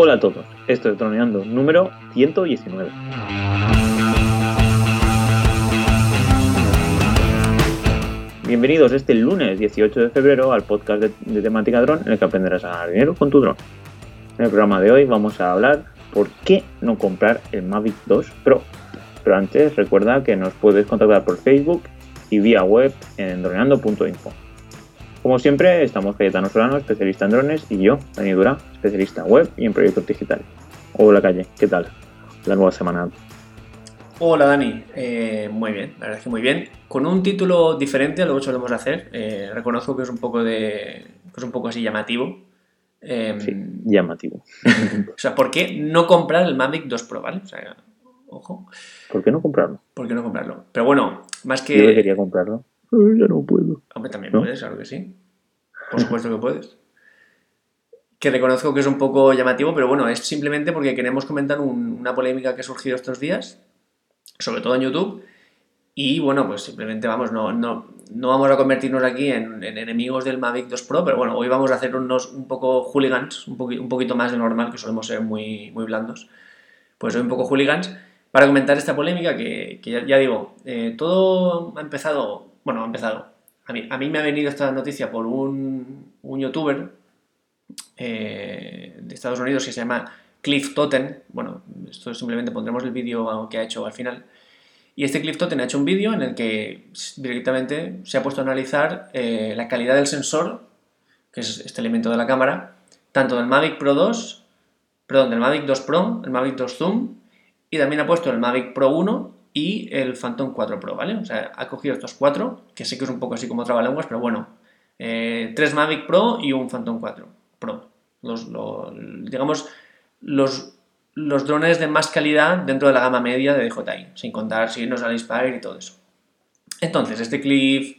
Hola a todos, esto es Droneando número 119. Bienvenidos este lunes 18 de febrero al podcast de, temática dron en el que aprenderás a ganar dinero con tu dron. En el programa de hoy vamos a hablar por qué no comprar el Mavic 2 Pro. Pero antes recuerda que nos puedes contactar por Facebook y vía web en droneando.info. Como siempre, estamos Cayetano Solano, especialista en drones, y yo, Dani Dura, especialista web y en proyectos digitales. Hola Calle, ¿qué tal? La nueva semana. Hola Dani, eh, muy bien, la verdad es que muy bien. Con un título diferente a lo que solemos hacer, eh, reconozco que es un poco de. es un poco así llamativo. Em, sí, llamativo. o sea, ¿por qué no comprar el Mavic 2 Pro, vale? O sea, ojo. ¿Por qué no comprarlo? ¿Por qué no comprarlo? Pero bueno, más que. Yo quería comprarlo ya no puedo. Hombre, también puedes, claro que sí. Por supuesto que puedes. Que reconozco que es un poco llamativo, pero bueno, es simplemente porque queremos comentar una polémica que ha surgido estos días, sobre todo en YouTube. Y bueno, pues simplemente vamos, no, no, no vamos a convertirnos aquí en, enemigos del Mavic 2 Pro, pero bueno, hoy vamos a hacer unos un poco hooligans, un, un poquito más de normal, que solemos ser muy, muy blandos. Pues hoy un poco hooligans para comentar esta polémica que, ya, digo, eh, todo ha empezado bueno, ha empezado. A mí, a mí me ha venido esta noticia por un, un youtuber eh, de Estados Unidos que se llama Cliff Totten. Bueno, esto simplemente pondremos el vídeo que ha hecho al final. Y este Cliff Totten ha hecho un vídeo en el que directamente se ha puesto a analizar eh, la calidad del sensor, que es este elemento de la cámara, tanto del Mavic Pro 2, perdón, del Mavic 2 Pro, el Mavic 2 Zoom, y también ha puesto el Mavic Pro 1 y el Phantom 4 Pro, ¿vale? O sea, ha cogido estos cuatro, que sé que es un poco así como trabalenguas, pero bueno, eh, tres Mavic Pro y un Phantom 4 Pro. Los, digamos, los, los drones de más calidad dentro de la gama media de DJI, sin contar signos al Inspire y todo eso. Entonces, este Cliff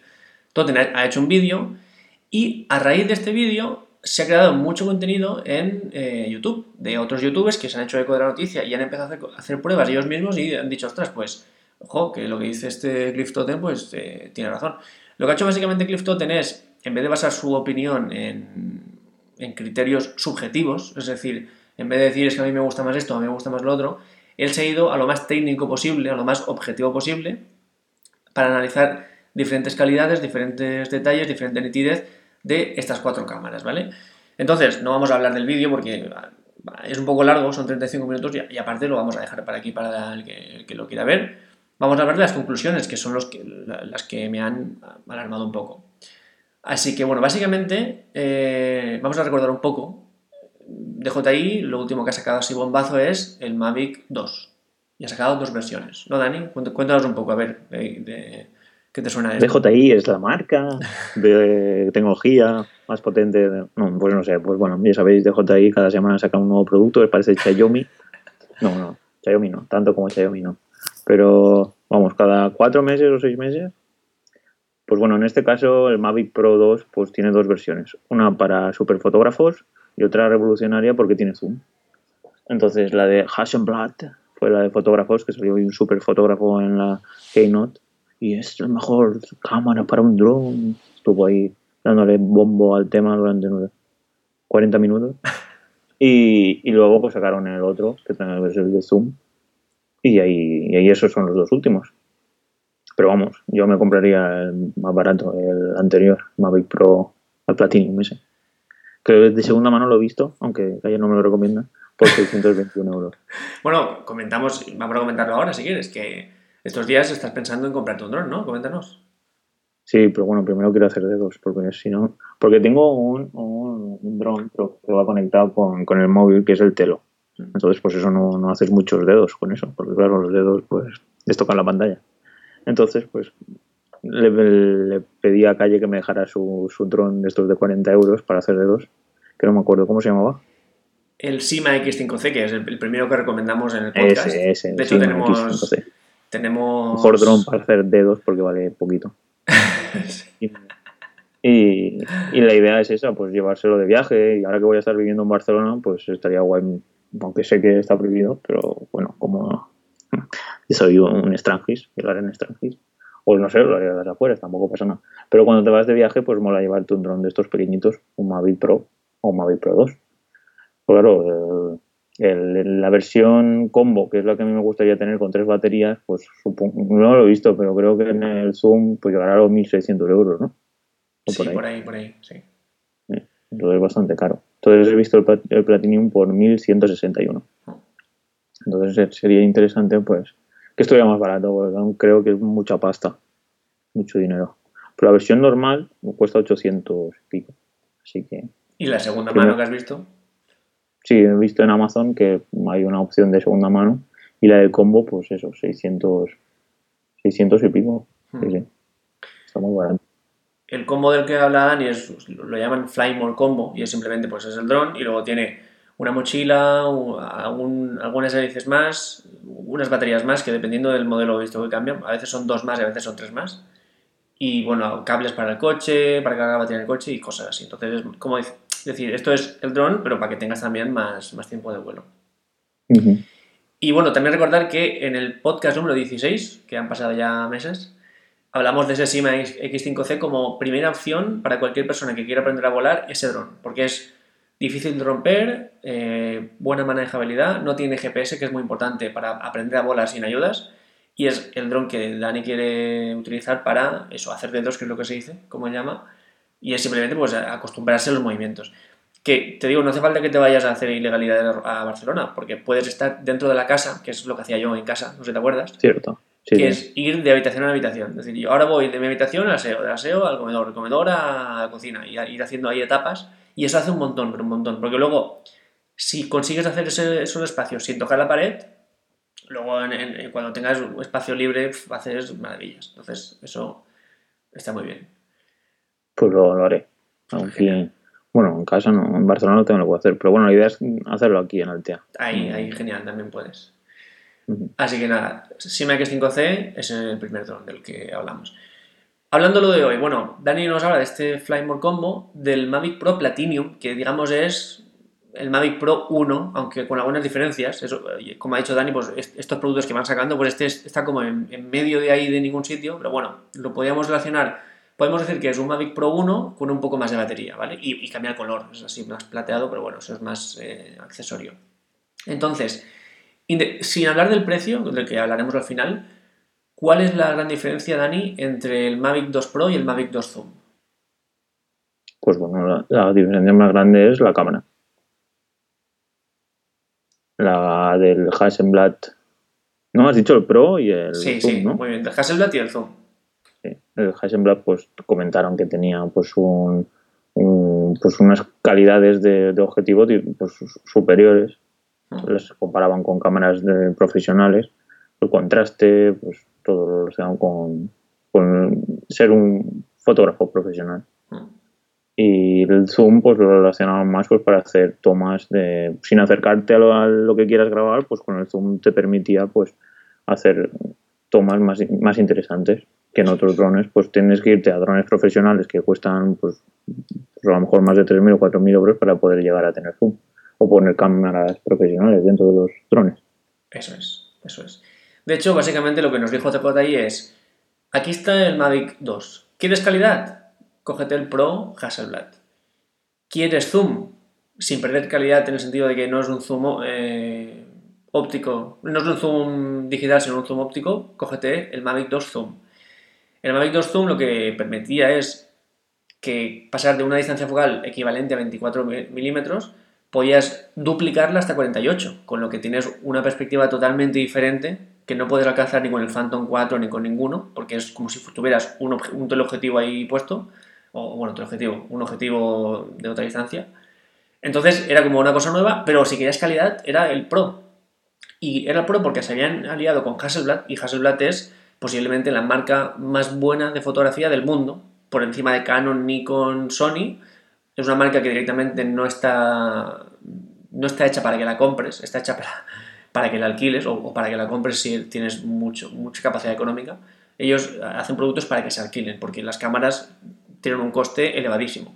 Totten ha hecho un vídeo y a raíz de este vídeo se ha creado mucho contenido en eh, YouTube, de otros youtubers que se han hecho eco de la noticia y han empezado a hacer, pruebas ellos mismos y han dicho, ostras, pues, ojo, que lo que dice este Cliff Totten, pues eh, tiene razón. Lo que ha hecho básicamente Cliff Totten es, en vez de basar su opinión en, en, criterios subjetivos, es decir, en vez de decir es que a mí me gusta más esto, a mí me gusta más lo otro, él se ha ido a lo más técnico posible, a lo más objetivo posible, para analizar diferentes calidades, diferentes detalles, diferente nitidez de estas cuatro cámaras, ¿vale? Entonces, no vamos a hablar del vídeo porque es un poco largo, son 35 minutos y, aparte lo vamos a dejar para aquí para el que, lo quiera ver. Vamos a de las conclusiones, que son que, las que me han alarmado un poco. Así que, bueno, básicamente eh, vamos a recordar un poco. DJI, lo último que ha sacado así bombazo es el Mavic 2. Y ha sacado dos versiones. ¿No, Dani? Cuéntanos un poco, a ver, de ¿Qué te suena? DJI es la marca de tecnología más potente. no, pues no sé, pues bueno, ya sabéis, DJI cada semana saca un nuevo producto, parece Xiaomi. No, no, Xiaomi no, tanto como Xiaomi no. Pero vamos, cada cuatro meses o seis meses. Pues bueno, en este caso el Mavic Pro 2 pues tiene dos versiones. Una para superfotógrafos y otra revolucionaria porque tiene zoom. Entonces la de Hasselblad fue la de fotógrafos, que salió un superfotógrafo en la Keynote y es la mejor cámara para un drone. Estuvo ahí dándole bombo al tema durante 40 minutos. Y, y luego pues sacaron el otro, que es el de Zoom. Y ahí, y ahí esos son los dos últimos. Pero vamos, yo me compraría el más barato, el anterior, Mavic Pro al Platinum ese. Que de segunda mano lo he visto, aunque ayer no me lo recomienda, por 621 euros. bueno, comentamos, vamos a comentarlo ahora si quieres, que estos días estás pensando en comprarte un dron, ¿no? Coméntanos. Sí, pero bueno, primero quiero hacer dedos, porque si no. Porque tengo un, un, dron que va conectado con, el móvil, que es el telo. Mm. Entonces, pues eso no, no haces muchos dedos con eso, porque claro, los dedos, pues, les tocan la pantalla. Entonces, pues, le, pedí a Calle que me dejara su, su dron de estos de 40 euros para hacer dedos, que no me acuerdo cómo se llamaba. El Sima X5C, que es el, primero que recomendamos en el podcast. Ese, ese, de hecho, tenemos. X5C tenemos... Mejor dron para hacer dedos porque vale poquito. y, la idea es esa, pues llevárselo de viaje y ahora que voy a estar viviendo en Barcelona, pues estaría guay, aunque sé que está prohibido, pero bueno, como soy un extranjis, y lo haré en extranjis. O no sé, lo haré de las afueras, tampoco pasa nada. Pero cuando te vas de viaje, pues mola llevarte un dron de estos pequeñitos, un Mavic Pro o un Mavic Pro 2. Pues claro, el- la versión combo, que es la que a mí me gustaría tener con tres baterías, pues supongo, no lo he visto, pero creo que en el Zoom pues llegará a los 1.600 euros, ¿no? O Sí, por ahí. por ahí, por ahí, sí. Entonces es bastante caro. Entonces he visto el, el Platinum por 1.161. Entonces sería interesante, pues, que estuviera más barato, porque aún creo que es mucha pasta, mucho dinero. Pero la versión normal cuesta 800 y pico. Así que ¿Y la segunda mano que has visto? Sí, he visto en Amazon que hay una opción de segunda mano y la del combo, pues eso, 600, 600 y pico. Sí, Hmm. sí. Está muy barato. El combo del que habla Dani es, lo llaman Flymore Combo y es simplemente pues es el dron y luego tiene una mochila, algún- algunas hélices más, unas baterías más que dependiendo del modelo visto que cambian, a veces son dos más y a veces son tres más. Y bueno, cables para el coche, para cargar la batería en el coche y cosas así. Entonces, es como dice- decir, esto es el dron, pero para que tengas también más, más tiempo de vuelo. Ujú. Y bueno, también recordar que en el podcast número 16, que han pasado ya meses, hablamos de ese Sima X5C como primera opción para cualquier persona que quiera aprender a volar ese dron, porque es difícil de romper, eh, buena manejabilidad, no tiene GPS, que es muy importante para aprender a volar sin ayudas, y es el dron que Dani quiere utilizar para eso, hacer dedos, que es lo que se dice, como se llama, y es simplemente pues acostumbrarse a los movimientos. Que te digo, no hace falta que te vayas a hacer ilegalidad a Barcelona, porque puedes estar dentro de la casa, que es lo que hacía yo en casa, no sé si te acuerdas, Cierto. Sí, que sí. es ir de habitación a habitación. Es decir, yo ahora voy de mi habitación al aseo, del aseo al comedor, del comedor a la cocina, y a- ir haciendo ahí etapas, y eso hace un montón, pero un montón, porque luego, si consigues hacer ese- esos espacios sin tocar la pared, luego en- en- cuando tengas un espacio libre haces maravillas. Entonces, eso está muy bien. Pues lo, lo haré. Aunque, bueno, en casa no, en Barcelona no tengo lo que hacer. Pero bueno, la idea es hacerlo aquí en Altea. Ahí, ahí genial, también puedes. Así que nada, Sima X5C es el primer dron del que hablamos. Hablando lo de hoy, bueno, Dani nos habla de este Flymore Combo, del Mavic Pro Platinum, que digamos es el Mavic Pro 1, aunque con algunas diferencias. Eso, como ha dicho Dani, pues est- estos productos que van sacando, pues este es- está como en, en medio de ahí de ningún sitio, pero bueno, lo podríamos relacionar. Podemos decir que es un Mavic Pro 1 con un poco más de batería, ¿vale? Y, y cambia el color, es así más plateado, pero bueno, eso es más eh, accesorio. Entonces, sin hablar del precio, del que hablaremos al final, ¿cuál es la gran diferencia, Dani, entre el Mavic 2 Pro y el Mavic 2 Zoom? Pues bueno, la, la diferencia más grande es la cámara. La del Hasselblad. No, has dicho el Pro y el sí, Zoom, sí, ¿no? muy bien. El Hasselblad y el Zoom. Sí. El Hasselblad, pues comentaron que tenía pues un, un- pues unas calidades de, de objetivo ti- pues, superiores. Mm. Las comparaban con cámaras de profesionales. El contraste, pues todo lo relacionado con, con ser un fotógrafo profesional. Mm. Y el zoom, pues lo relacionaban más pues, para hacer tomas de. Sin acercarte a lo, a lo que quieras grabar, pues con el zoom te permitía pues hacer tomas más, más interesantes que en otros drones. Pues tienes que irte a drones profesionales que cuestan, pues, a lo mejor más de 3.000 o 4.000 euros para poder llegar a tener zoom. O poner cámaras profesionales dentro de los drones. Eso es, eso es. De hecho, básicamente lo que nos dijo CJ ahí es, aquí está el Mavic 2. ¿Quieres calidad? Cógete el Pro Hasselblad. ¿Quieres zoom? Sin perder calidad en el sentido de que no es un zoom eh, óptico, no es un zoom digital, sino un zoom óptico, cógete el Mavic 2 Zoom. El Mavic 2 Zoom lo que permitía es que pasar de una distancia focal equivalente a 24 milímetros podías duplicarla hasta 48, con lo que tienes una perspectiva totalmente diferente que no puedes alcanzar ni con el Phantom 4 ni con ninguno, porque es como si tuvieras un, un teleobjetivo ahí puesto, o bueno, teleobjetivo, un objetivo de otra distancia. Entonces era como una cosa nueva, pero si querías calidad era el Pro. Y era el Pro porque se habían aliado con Hasselblad y Hasselblad es posiblemente la marca más buena de fotografía del mundo, por encima de Canon, Nikon, Sony. Es una marca que directamente no está, no está hecha para que la compres, está hecha para, para que la alquiles o, para que la compres si tienes mucho, mucha capacidad económica. Ellos hacen productos para que se alquilen, porque las cámaras tienen un coste elevadísimo.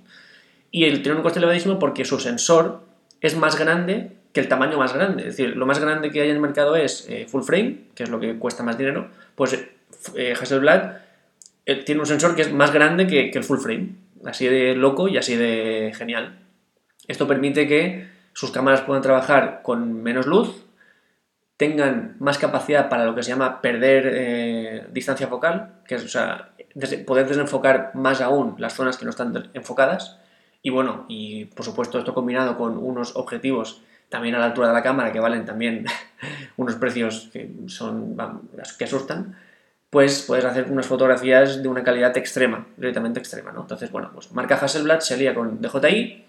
Y el tiene un coste elevadísimo porque su sensor es más grande que el tamaño más grande. Es decir, lo más grande que hay en el mercado es eh, full frame, que es lo que cuesta más dinero. Pues eh, Hasselblad eh, tiene un sensor que es más grande que, el full frame. Así de loco y así de genial. Esto permite que sus cámaras puedan trabajar con menos luz, tengan más capacidad para lo que se llama perder eh, distancia focal, que es o sea, poder desenfocar más aún las zonas que no están enfocadas. Y bueno, y por supuesto esto combinado con unos objetivos también a la altura de la cámara que valen también unos precios que son que asustan, pues puedes hacer unas fotografías de una calidad extrema, directamente extrema, ¿no? Entonces, bueno, pues marca Hasselblad se alía con DJI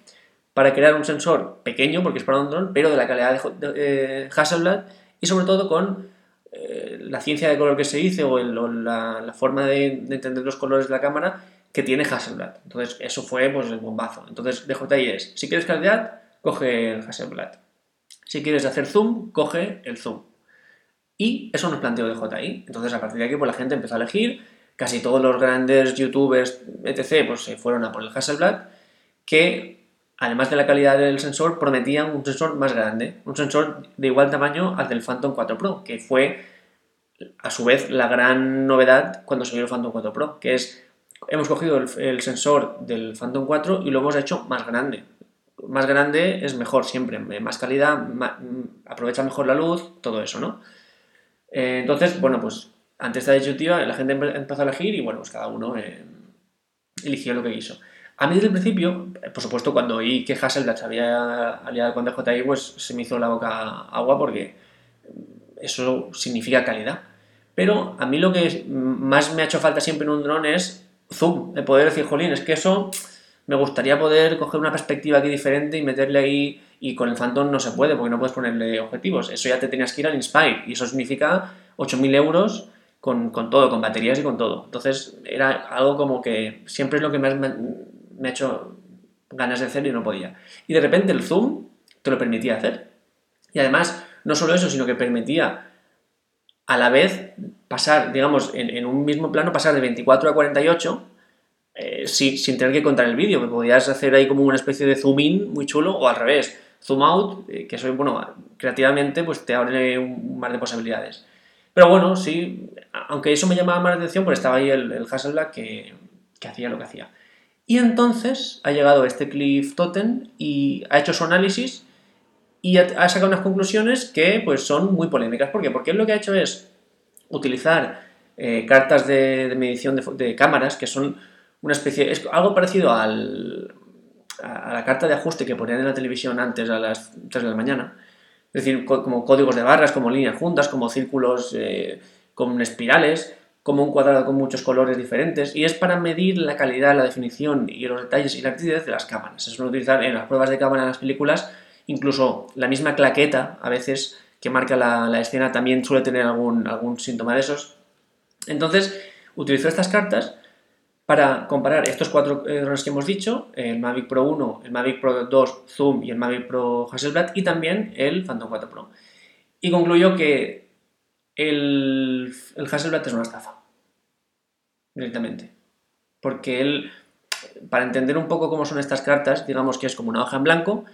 para crear un sensor pequeño, porque es para un dron, pero de la calidad de, eh, Hasselblad y sobre todo con eh, la ciencia de color que se dice o, la, forma de, entender los colores de la cámara que tiene Hasselblad. Entonces, eso fue pues el bombazo. Entonces, DJI es, si quieres calidad, coge el Hasselblad. Si quieres hacer zoom, coge el zoom. Y eso nos planteó DJI. Entonces, a partir de aquí, pues la gente empezó a elegir. Casi todos los grandes youtubers, etc., pues se fueron a por el Hasselblad, que además de la calidad del sensor, prometían un sensor más grande, un sensor de igual tamaño al del Phantom 4 Pro, que fue a su vez la gran novedad cuando salió el Phantom 4 Pro, que es, hemos cogido el, sensor del Phantom 4 y lo hemos hecho más grande. Más grande es mejor siempre, más calidad, aprovecha mejor la luz, todo eso, ¿no? Eh, entonces, bueno, pues ante esta disyuntiva la gente empezó a elegir y bueno, pues cada uno eh, eligió lo que quiso. A mí desde el principio, por supuesto, cuando oí que Hasselblad se había aliado con DJI, pues se me hizo la boca agua porque eso significa calidad. Pero a mí lo que más me ha hecho falta siempre en un dron es zoom, de poder decir, jolín, es que eso me gustaría poder coger una perspectiva aquí diferente y meterle ahí, y con el Phantom no se puede porque no puedes ponerle objetivos. Eso ya te tenías que ir al Inspire y eso significa 8.000 euros con, con, todo, con baterías y con todo. Entonces era algo como que siempre es lo que me, me ha hecho ganas de hacer y no podía. Y de repente el zoom te lo permitía hacer. Y además, no solo eso, sino que permitía a la vez pasar, digamos, en, un mismo plano, pasar de 24 a 48 eh, sin, tener que contar el vídeo, que podías hacer ahí como una especie de zoom in muy chulo, o al revés, zoom out, eh, que soy, bueno, creativamente pues te abre un mar de posibilidades. Pero bueno, sí, aunque eso me llamaba más la atención, pues estaba ahí el, el Hasselblad que, que hacía lo que hacía. Y entonces ha llegado este Cliff Totten y ha hecho su análisis y ha, sacado unas conclusiones que pues son muy polémicas. ¿Por qué? Porque él lo que ha hecho es utilizar eh, cartas de, medición de, cámaras que son una especie, es algo parecido al, a la carta de ajuste que ponían en la televisión antes a las 3 de la mañana. Es decir, como códigos de barras, como líneas juntas, como círculos eh, con espirales como un cuadrado con muchos colores diferentes y es para medir la calidad, la definición y los detalles y la nitidez de las cámaras. Se suele utilizar en las pruebas de cámara en las películas, incluso la misma claqueta a veces que marca la, escena también suele tener algún, algún síntoma de esos. Entonces, utilizó estas cartas para comparar estos cuatro errores que hemos dicho, el Mavic Pro 1, el Mavic Pro 2 Zoom y el Mavic Pro Hasselblad y también el Phantom 4 Pro. Y concluyó que el, el Hasselblad es una estafa. Directamente. Porque él, para entender un poco cómo son estas cartas, digamos que es como una hoja en blanco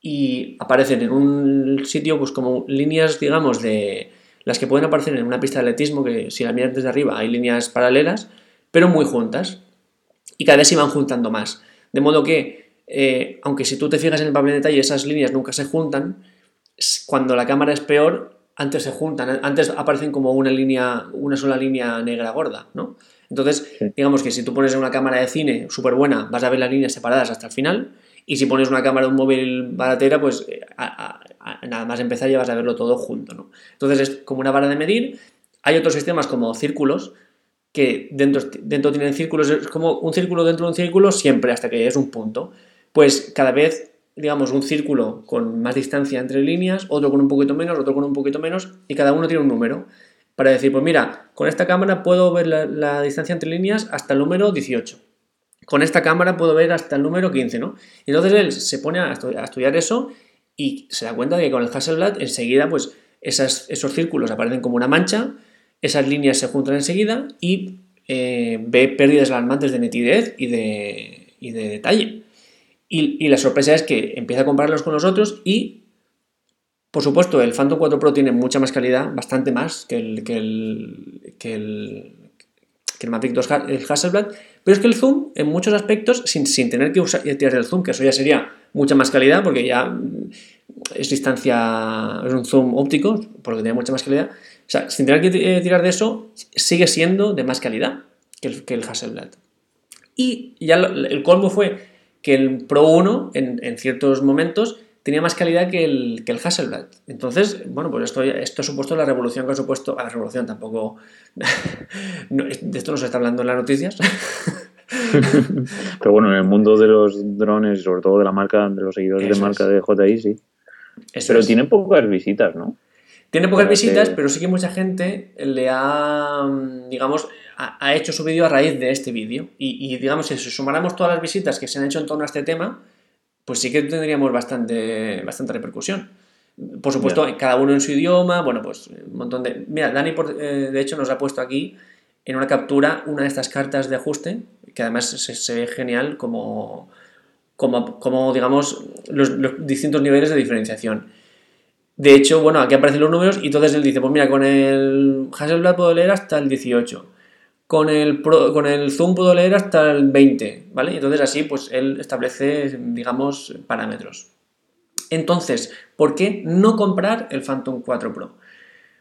y aparecen en un sitio pues como líneas, digamos, de las que pueden aparecer en una pista de atletismo, que si la miras desde arriba hay líneas paralelas, pero muy juntas. Y cada vez se van juntando más. De modo que, eh, aunque si tú te fijas en el papel de detalle, esas líneas nunca se juntan, cuando la cámara es peor, antes se juntan, antes aparecen como una línea, una sola línea negra gorda, ¿no? Entonces, digamos que si tú pones una cámara de cine súper buena, vas a ver las líneas separadas hasta el final, y si pones una cámara de un móvil baratera, pues eh, nada más empezar ya vas a verlo todo junto, ¿no? Entonces es como una vara de medir. Hay otros sistemas como círculos, que dentro, dentro tienen círculos, es como un círculo dentro de un círculo siempre hasta que es un punto. Pues cada vez digamos, un círculo con más distancia entre líneas, otro con un poquito menos, otro con un poquito menos, y cada uno tiene un número. Para decir, pues mira, con esta cámara puedo ver la, distancia entre líneas hasta el número 18. Con esta cámara puedo ver hasta el número 15, ¿no? Y entonces él se pone a, estudiar eso y se da cuenta de que con el Hasselblad enseguida, pues esos círculos aparecen como una mancha, esas líneas se juntan enseguida y eh, ve pérdidas alarmantes de nitidez y de, y de detalle. Y, la sorpresa es que empieza a compararlos con los otros y, por supuesto, el Phantom 4 Pro tiene mucha más calidad, bastante más que el, que el, que el, que el Mavic 2 el Hasselblad, pero es que el zoom, en muchos aspectos, sin, sin tener que usar, tirar el zoom, que eso ya sería mucha más calidad, porque ya es distancia, es un zoom óptico, por lo que tiene mucha más calidad. O sea, sin tener que eh, tirar de eso, sigue siendo de más calidad que el, que el Hasselblad. Y ya el colmo fue que el Pro 1 en, en ciertos momentos tenía más calidad que el, que el Hasselblad. Entonces, bueno, pues esto, esto ha supuesto la revolución que ha supuesto. A la revolución tampoco. de esto no se está hablando en las noticias. Pero bueno, en el mundo de los drones, sobre todo de la marca, de los seguidores de marca de JI, sí. Pero tiene pocas visitas, ¿no? Tiene pocas visitas, pero sí que mucha gente le ha, digamos, ha, hecho su vídeo a raíz de este vídeo. Y, y, digamos, si sumáramos todas las visitas que se han hecho en torno a este tema, pues sí que tendríamos bastante, bastante repercusión. Por supuesto, cada uno en su idioma, bueno, pues un montón de... Mira, Dani, eh, de hecho, nos ha puesto aquí en una captura una de estas cartas de ajuste, que además se, ve genial como, como, como digamos, los, distintos niveles de diferenciación. De hecho, bueno, aquí aparecen los números y entonces él dice, pues mira, con el Hasselblad puedo leer hasta el 18 con el, con el zoom puedo leer hasta el 20, ¿vale? Entonces así pues él establece, digamos, parámetros. Entonces, ¿por qué no comprar el Phantom 4 Pro?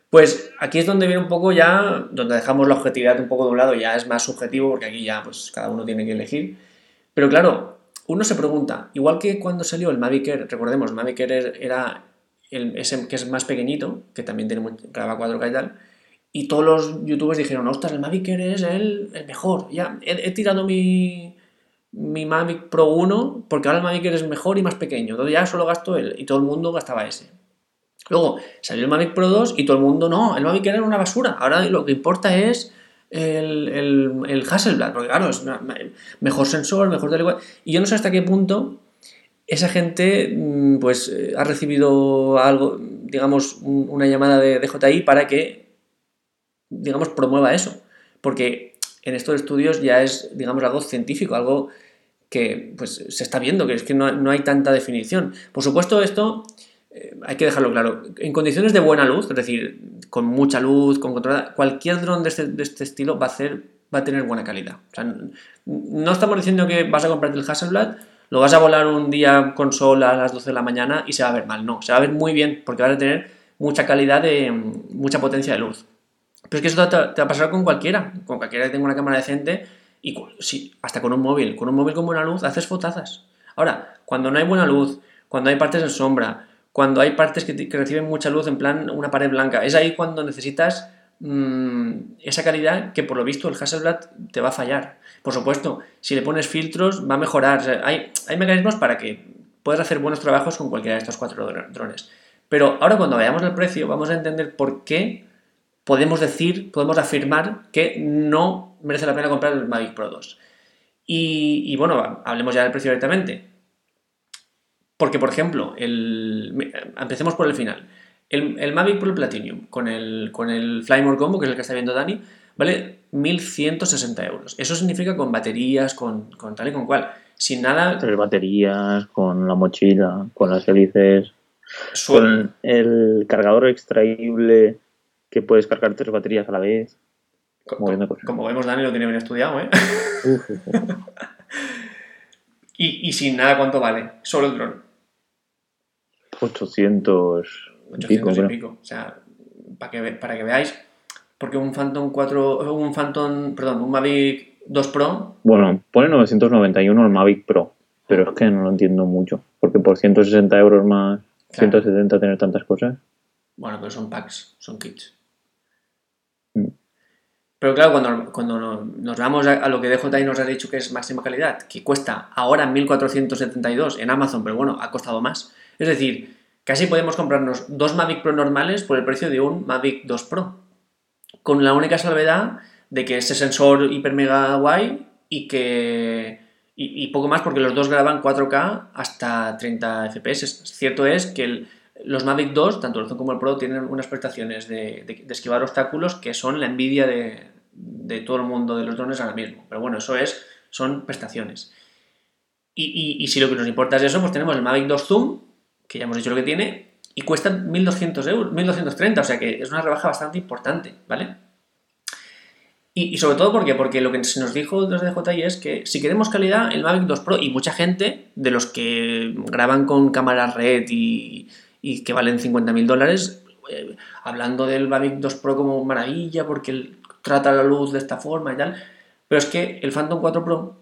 Pues aquí es donde viene un poco ya, donde dejamos la objetividad un poco de un lado, ya es más subjetivo porque aquí ya pues cada uno tiene que elegir. Pero claro, uno se pregunta, igual que cuando salió el Mavic recordemos, Mavic era ese que es más pequeñito, que también tiene graba 4K y tal, y todos los youtubers dijeron, ostras, el Mavic Air es el, el mejor. Ya, he, tirado mi, mi Mavic Pro 1 porque ahora el Mavic Air es mejor y más pequeño. Entonces ya solo gasto él y todo el mundo gastaba ese. Luego salió el Mavic Pro 2 y todo el mundo, no, el Mavic Air era una basura. Ahora lo que importa es el, el, el Hasselblad, porque claro, es mejor sensor, mejor tal. Y yo no sé hasta qué punto esa gente mm, pues eh, ha recibido algo, digamos, una llamada de DJI para que digamos, promueva eso. Porque en estos estudios ya es, digamos, algo científico, algo que pues, se está viendo, que es que no, hay tanta definición. Por supuesto, esto eh, hay que dejarlo claro. En condiciones de buena luz, es decir, con mucha luz, con controlada, cualquier dron de este, de este estilo va a, hacer, va a tener buena calidad. no estamos diciendo que vas a comprarte el Hasselblad, lo vas a volar un día con sol a las 12 de la mañana y se va a ver mal. No, se va a ver muy bien porque vas a tener mucha calidad de mucha potencia de luz. Pero es que eso te, va a pasar con cualquiera, con cualquiera que tenga una cámara decente y sí, hasta con un móvil. Con un móvil con buena luz haces fotazas. Ahora, cuando no hay buena luz, cuando hay partes en sombra, cuando hay partes que, reciben mucha luz en plan una pared blanca, es ahí cuando necesitas mm, esa calidad que por lo visto el Hasselblad te va a fallar. Por supuesto, si le pones filtros va a mejorar. hay, hay mecanismos para que puedas hacer buenos trabajos con cualquiera de estos cuatro drones. Pero ahora cuando veamos el precio vamos a entender por qué podemos decir, podemos afirmar que no merece la pena comprar el Mavic Pro 2. Y, bueno, hablemos ya del precio directamente. Porque, por ejemplo, el, empecemos por el final. El, Mavic Pro Platinum con el, con el Flymore Combo, que es el que está viendo Dani, vale 1.160 euros. Eso significa con baterías, con, tal y con cual. Sin nada. Tres baterías, con la mochila, con las hélices, con el cargador extraíble que puedes cargar tres baterías a la vez. Como, vemos, Dani lo tiene bien estudiado, ¿eh? y, y, sin nada, ¿cuánto vale? Solo el dron. 800, 800 y pico. O sea, para que, para que veáis, porque un Phantom 4, un Phantom, perdón, un Mavic 2 Pro. Bueno, pone 991 el Mavic Pro, pero es que no lo entiendo mucho, porque por 160 euros más, 170 tener tantas cosas. Bueno, pero son packs, son kits. Pero claro, cuando, cuando nos vamos a, lo que DJI nos ha dicho que es máxima calidad, que cuesta ahora 1472 en Amazon, pero bueno, ha costado más. Es decir, casi podemos comprarnos dos Mavic Pro normales por el precio de un Mavic 2 Pro. Con la única salvedad de que ese sensor hiper mega guay y que. Y, poco más porque los dos graban 4K hasta 30 FPS. Cierto es que los Mavic 2, tanto el Zoom como el Pro, tienen unas prestaciones de, esquivar obstáculos que son la envidia de, todo el mundo de los drones ahora mismo. Pero bueno, eso es, son prestaciones. Y, si lo que nos importa es eso, pues tenemos el Mavic 2 Zoom, que ya hemos dicho lo que tiene, y cuesta 1.200 euros, 1.230, o sea que es una rebaja bastante importante, ¿vale? Y, sobre todo porque, porque lo que se nos dijo desde DJI es que si queremos calidad, el Mavic 2 Pro, y mucha gente de los que graban con cámara red y, y que valen 50.000 dólares, eh, hablando del Mavic 2 Pro como maravilla porque trata la luz de esta forma y tal, pero es que el Phantom 4 Pro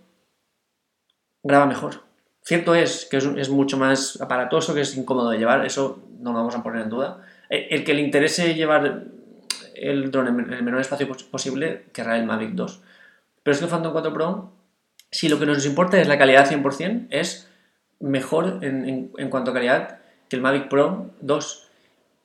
graba mejor. Cierto es que es, mucho más aparatoso, que es incómodo de llevar, eso no lo vamos a poner en duda. El, que le interese llevar el drone en el menor espacio posible, querrá el Mavic 2. Pero es que el Phantom 4 Pro, si lo que nos importa es la calidad 100%, es mejor en, cuanto a calidad que el Mavic Pro 2.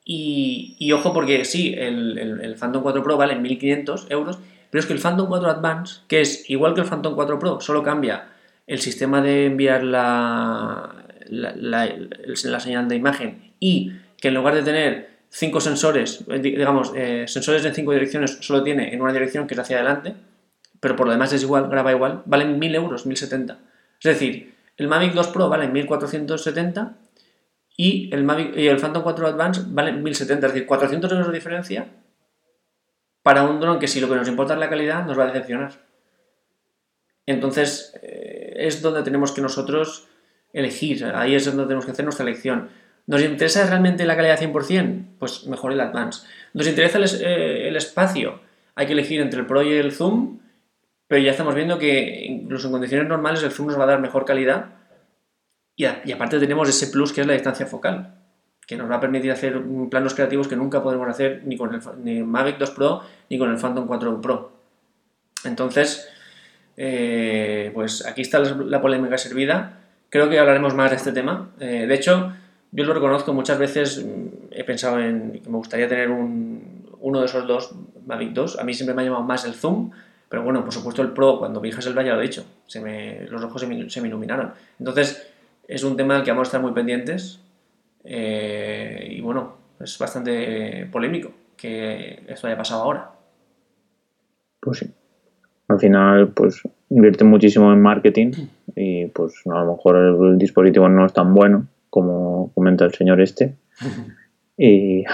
Y, ojo porque sí, el, el, Phantom 4 Pro vale 1.500 euros, pero es que el Phantom 4 Advance, que es igual que el Phantom 4 Pro, solo cambia el sistema de enviar la, la, señal de imagen y que en lugar de tener cinco sensores, digamos, eh, sensores en cinco direcciones, solo tiene en una dirección que es hacia adelante, pero por lo demás es igual, graba igual, valen 1000 euros, 1070. Es decir, el Mavic 2 Pro vale 1470 y el, Mavic, y el Phantom 4 Advance vale 1070, es decir, 400 euros de diferencia para un dron que si lo que nos importa es la calidad nos va a decepcionar. Entonces, eh, es donde tenemos que nosotros elegir, ahí es donde tenemos que hacer nuestra elección. ¿Nos interesa realmente la calidad 100%? Pues mejor el Advance. ¿Nos interesa eh, el, espacio? Hay que elegir entre el Pro y el Zoom, pero ya estamos viendo que incluso en condiciones normales el Zoom nos va a dar mejor calidad y, aparte tenemos ese plus que es la distancia focal, que nos va a permitir hacer planos creativos que nunca podremos hacer ni con el ni Mavic 2 Pro ni con el Phantom 4 Pro. Entonces, eh, pues aquí está la, polémica servida. Creo que hablaremos más de este tema. Eh, de hecho, yo lo reconozco, muchas veces mm, he pensado en que me gustaría tener uno de esos dos Mavic 2. A mí siempre me ha llamado más el zoom, pero bueno, por supuesto el Pro, cuando vi el ya lo he dicho, se me, los ojos se me, se me, iluminaron. Entonces, es un tema al que vamos a estar muy pendientes eh, y bueno, es bastante polémico que esto haya pasado ahora. Pues sí al final pues invierte muchísimo en marketing y pues a lo mejor el, dispositivo no es tan bueno como comenta el señor este. Y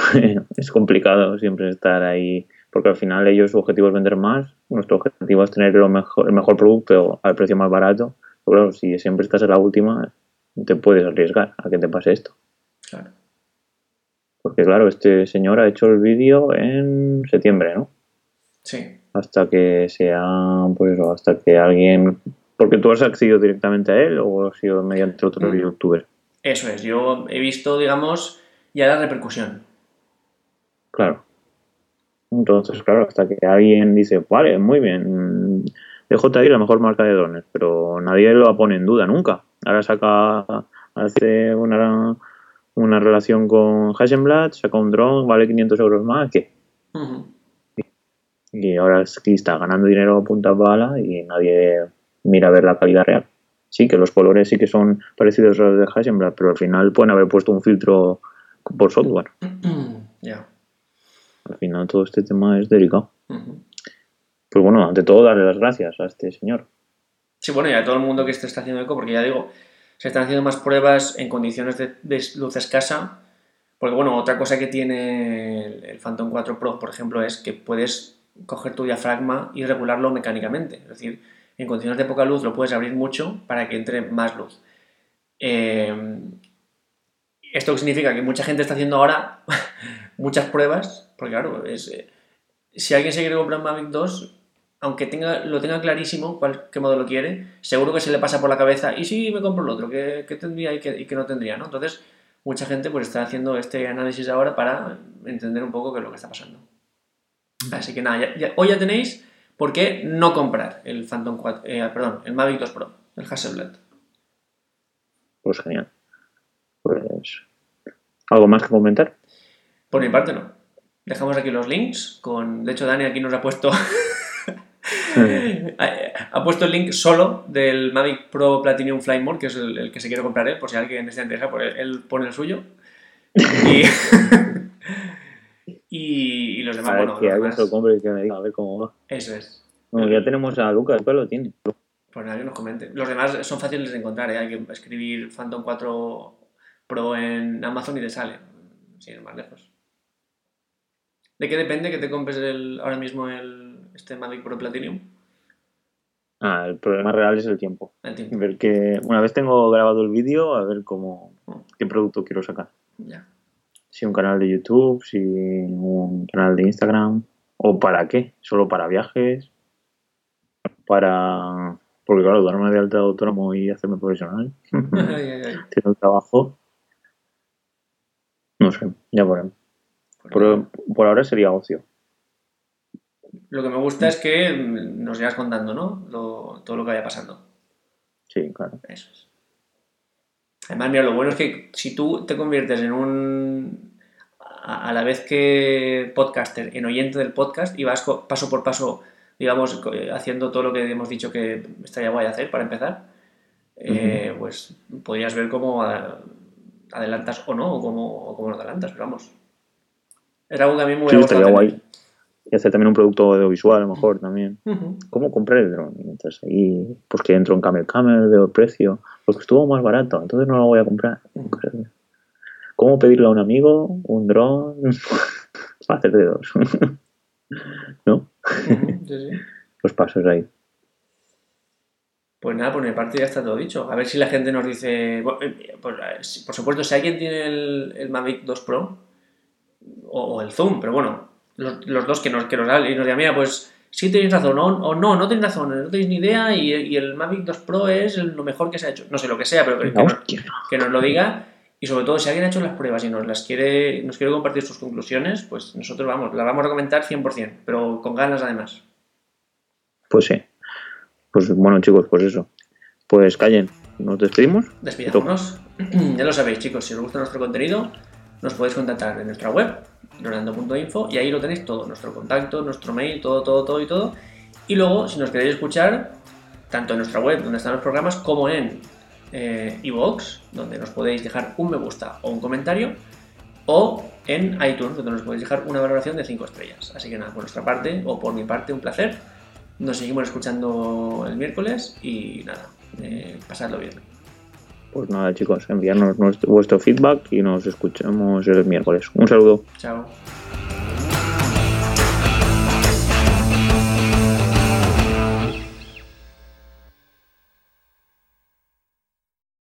es complicado siempre estar ahí porque al final ellos su objetivo es vender más. Nuestro objetivo es tener lo mejor, el mejor producto al precio más barato. Pero si siempre estás en la última te puedes arriesgar a que te pase esto. Claro. Porque claro este señor ha hecho el vídeo en septiembre ¿no? sí hasta que sea, pues hasta que alguien... Porque tú has accedido directamente a él o ha sido mediante otro mm. youtuber. Eso es, yo he visto, digamos, ya la repercusión. Claro. Entonces, claro, hasta que alguien dice, vale, muy bien, DJI la mejor marca de drones, pero nadie lo pone en duda nunca. Ahora saca, hace una, una relación con Hasselblad, saca un drone, vale 500 euros más, ¿qué? Y ahora aquí está ganando dinero a punta bala y nadie mira a ver la calidad real. Sí, que los colores sí que son parecidos a los de Hasselblad, pero al final pueden haber puesto un filtro por software. Ya. Al final todo este tema es delicado. Pues bueno, ante todo darle las gracias a este señor. Sí, bueno, y a todo el mundo que esté está haciendo eco, porque ya digo, se están haciendo más pruebas en condiciones de, luz escasa. Porque bueno, otra cosa que tiene el Phantom 4 Pro, por ejemplo, es que puedes coger tu diafragma y regularlo mecánicamente. Es decir, en condiciones de poca luz lo puedes abrir mucho para que entre más luz. Eh, esto significa que mucha gente está haciendo ahora muchas pruebas, porque claro, es, eh, si alguien se quiere comprar un Mavic 2, aunque tenga, lo tenga clarísimo cuál, qué modelo quiere, seguro que se le pasa por la cabeza, ¿y si me compro el otro? ¿Qué, tendría y qué, no tendría? ¿no? Entonces, mucha gente pues está haciendo este análisis ahora para entender un poco qué es lo que está pasando. Así que nada, hoy ya tenéis por qué no comprar el Phantom 4, eh, perdón, el Mavic 2 Pro, el Hasselblad. Pues genial. Pues, ¿algo más que comentar? Por mi parte no. Dejamos aquí los links con, de hecho Dani aquí nos ha puesto ha puesto el link solo del Mavic Pro Platinum Fly Mode, que es el, que se quiere comprar él, por si alguien está interesado, pues él pone el suyo. Y Y, los demás, bueno. Que alguien se lo compre y que me diga a ver cómo va. Eso es. Bueno, ya tenemos a Lucas, ¿cuál lo tiene? Pues nadie nos comente. Los demás son fáciles de encontrar, ¿eh? Hay que escribir Phantom 4 Pro en Amazon y te sale. Sin ir más lejos. ¿De qué depende que te compres el, ahora mismo el, este Mavic Pro Platinum? Ah, el problema real es el tiempo. El tiempo. Ver que una vez tengo grabado el vídeo, a ver cómo, mm. qué producto quiero sacar. Ya. Si un canal de YouTube, si un canal de Instagram, o para qué, solo para viajes, para... Porque claro, darme de alta de autónomo y hacerme profesional, tiene un trabajo, no sé, ya por Pues Por, por ahora sería ocio. Lo que me gusta es que nos llegas contando, ¿no? Lo- todo lo que vaya pasando. Sí, claro. Eso es. Además, mira, lo bueno es que si tú te conviertes en un. A, a la vez que podcaster, en oyente del podcast y vas paso por paso, digamos, eh, haciendo todo lo que hemos dicho que estaría guay hacer para empezar, eh, pues podrías ver cómo adelantas o no, o cómo, o cómo no adelantas, pero vamos. Era algo que a mí me Sí, hubiera gustado. estaría tener. guay. Y hacer también un producto audiovisual, a lo mejor también. Ujú. ¿Cómo comprar el dron? Entonces ahí, pues que entro en Camel Camel, veo el precio, porque estuvo más barato, entonces no lo voy a comprar. ¿Cómo pedirle a un amigo un dron para hacer dedos? ¿No? Sí, sí. Los pasos ahí. Pues nada, por mi parte ya está todo dicho. A ver si la gente nos dice. eh, pues, por supuesto, si alguien tiene el, el Mavic 2 Pro o, o el Zoom, pero bueno, los, los dos que nos, que nos y nos digan, mira, pues sí tenéis razón, o, o no, no tenéis razón, no tenéis ni idea y, y el Mavic 2 Pro es el- lo mejor que se ha hecho. No sé lo que sea, pero nos, que nos lo diga. Y sobre todo, si alguien ha hecho las pruebas y nos las quiere, nos quiere compartir sus conclusiones, pues nosotros vamos, las vamos a comentar 100%, pero con ganas además. Pues sí. Pues bueno, chicos, pues eso. Pues callen. ¿Nos despedimos? Despidámonos. ya lo sabéis, chicos, si os gusta nuestro contenido, nos podéis contactar en nuestra web, leonardo.info, y ahí lo tenéis todo, nuestro contacto, nuestro mail, todo, todo, todo y todo. Y luego, si nos queréis escuchar, tanto en nuestra web, donde están los programas, como en eh, iVoox, donde nos podéis dejar un me gusta o un comentario, o en iTunes, donde nos podéis dejar una valoración de 5 estrellas. Así que nada, por nuestra parte, o por mi parte, un placer. Nos seguimos escuchando el miércoles y nada, eh, pasadlo bien. Pues nada, chicos, enviarnos nuestro- vuestro feedback y nos escuchamos el miércoles. Un saludo. Chao.